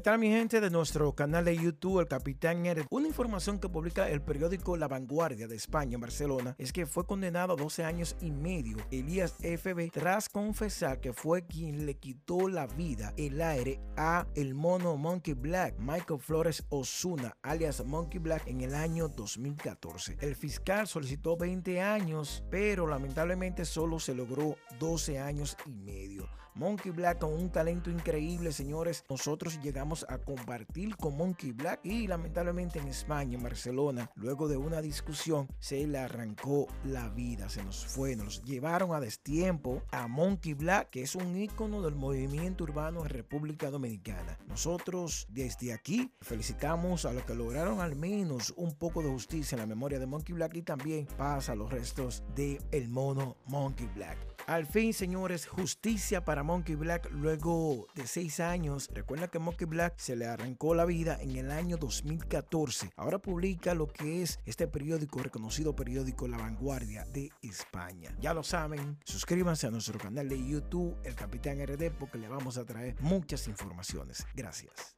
tal mi gente de nuestro canal de YouTube, el Capitán Eres? Una información que publica el periódico La Vanguardia de España en Barcelona es que fue condenado a 12 años y medio Elías FB tras confesar que fue quien le quitó la vida, el aire, a el mono Monkey Black, Michael Flores Osuna, alias Monkey Black, en el año 2014. El fiscal solicitó 20 años, pero lamentablemente solo se logró 12 años y medio. Monkey Black con un talento increíble, señores. Nosotros a compartir con Monkey Black y lamentablemente en España, en Barcelona, luego de una discusión, se le arrancó la vida, se nos fue, nos llevaron a destiempo a Monkey Black, que es un ícono del movimiento urbano en República Dominicana. Nosotros desde aquí felicitamos a los que lograron al menos un poco de justicia en la memoria de Monkey Black y también pasa a los restos de el mono Monkey Black. Al fin, señores, justicia para Monkey Black luego de seis años. Recuerda que Monkey Black se le arrancó la vida en el año 2014. Ahora publica lo que es este periódico, reconocido periódico La Vanguardia de España. Ya lo saben, suscríbanse a nuestro canal de YouTube, El Capitán RD, porque le vamos a traer muchas informaciones. Gracias.